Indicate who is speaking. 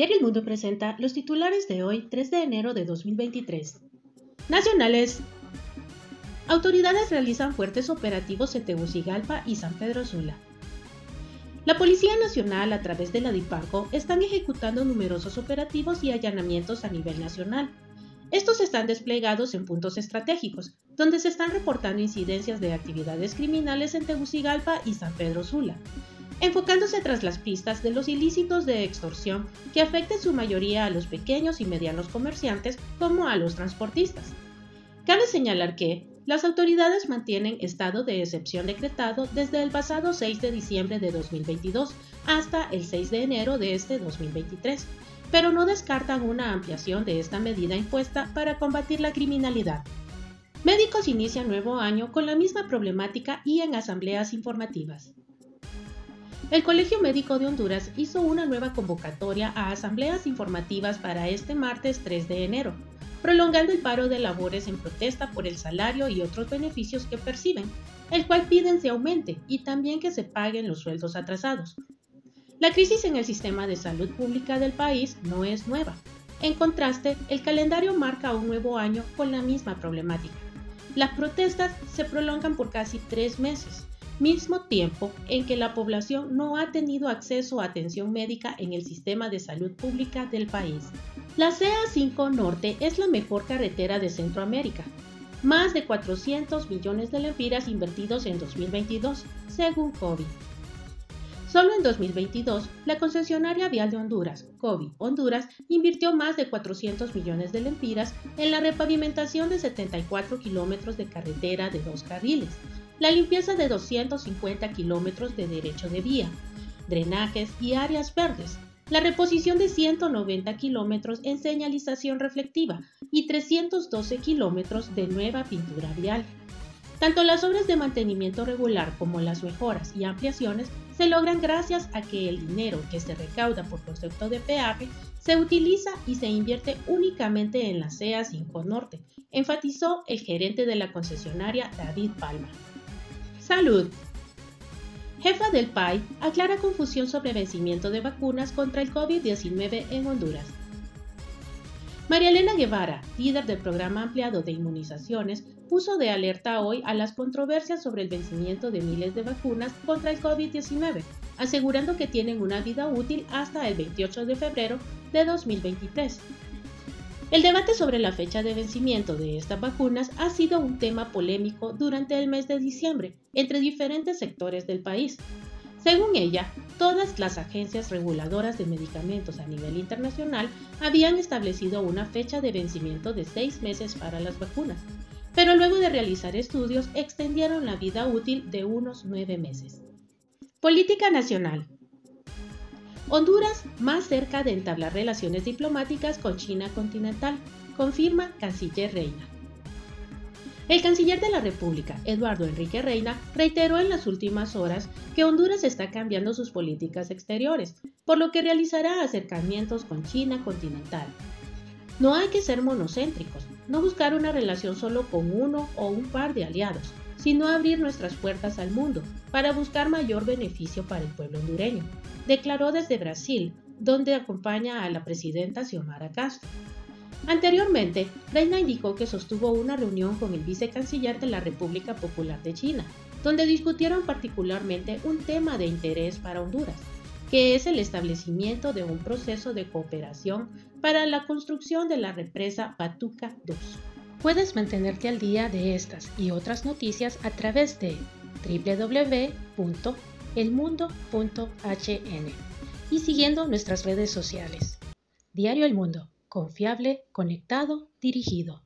Speaker 1: Diario El Mundo presenta los titulares de hoy, 3 de enero de 2023. Nacionales. Autoridades realizan fuertes operativos en Tegucigalpa y San Pedro Sula. La Policía Nacional, a través de la DIPARCO, están ejecutando numerosos operativos y allanamientos a nivel nacional. Estos están desplegados en puntos estratégicos, donde se están reportando incidencias de actividades criminales en Tegucigalpa y San Pedro Sula enfocándose tras las pistas de los ilícitos de extorsión que afecten su mayoría a los pequeños y medianos comerciantes como a los transportistas. Cabe señalar que las autoridades mantienen estado de excepción decretado desde el pasado 6 de diciembre de 2022 hasta el 6 de enero de este 2023, pero no descartan una ampliación de esta medida impuesta para combatir la criminalidad. Médicos inician nuevo año con la misma problemática y en asambleas informativas. El Colegio Médico de Honduras hizo una nueva convocatoria a asambleas informativas para este martes 3 de enero, prolongando el paro de labores en protesta por el salario y otros beneficios que perciben, el cual piden se aumente y también que se paguen los sueldos atrasados. La crisis en el sistema de salud pública del país no es nueva. En contraste, el calendario marca un nuevo año con la misma problemática. Las protestas se prolongan por casi tres meses, mismo tiempo en que la población no ha tenido acceso a atención médica en el sistema de salud pública del país. La CA5 Norte es la mejor carretera de Centroamérica. Más de 400 millones de lempiras invertidos en 2022, según COVID. Solo en 2022, la concesionaria vial de Honduras, COVID Honduras, invirtió más de 400 millones de lempiras en la repavimentación de 74 kilómetros de carretera de dos carriles, la limpieza de 250 kilómetros de derecho de vía, drenajes y áreas verdes, la reposición de 190 kilómetros en señalización reflectiva y 312 kilómetros de nueva pintura vial. Tanto las obras de mantenimiento regular como las mejoras y ampliaciones se logran gracias a que el dinero que se recauda por concepto de peaje se utiliza y se invierte únicamente en la CEA 5 Norte, enfatizó el gerente de la concesionaria David Palma. Salud. Jefa del PAI aclara confusión sobre vencimiento de vacunas contra el COVID-19 en Honduras. María Elena Guevara, líder del programa ampliado de inmunizaciones, puso de alerta hoy a las controversias sobre el vencimiento de miles de vacunas contra el COVID-19, asegurando que tienen una vida útil hasta el 28 de febrero de 2023. El debate sobre la fecha de vencimiento de estas vacunas ha sido un tema polémico durante el mes de diciembre entre diferentes sectores del país. Según ella, todas las agencias reguladoras de medicamentos a nivel internacional habían establecido una fecha de vencimiento de seis meses para las vacunas, pero luego de realizar estudios extendieron la vida útil de unos nueve meses. Política Nacional. Honduras más cerca de entablar relaciones diplomáticas con China continental, confirma Canciller Reina. El canciller de la República, Eduardo Enrique Reina, reiteró en las últimas horas que Honduras está cambiando sus políticas exteriores, por lo que realizará acercamientos con China continental. No hay que ser monocéntricos, no buscar una relación solo con uno o un par de aliados, sino abrir nuestras puertas al mundo para buscar mayor beneficio para el pueblo hondureño declaró desde Brasil, donde acompaña a la presidenta Xiomara Castro. Anteriormente, Reina indicó que sostuvo una reunión con el vicecanciller de la República Popular de China, donde discutieron particularmente un tema de interés para Honduras, que es el establecimiento de un proceso de cooperación para la construcción de la represa Patuca 2. Puedes mantenerte al día de estas y otras noticias a través de www elmundo.hn y siguiendo nuestras redes sociales. Diario El Mundo, confiable, conectado, dirigido.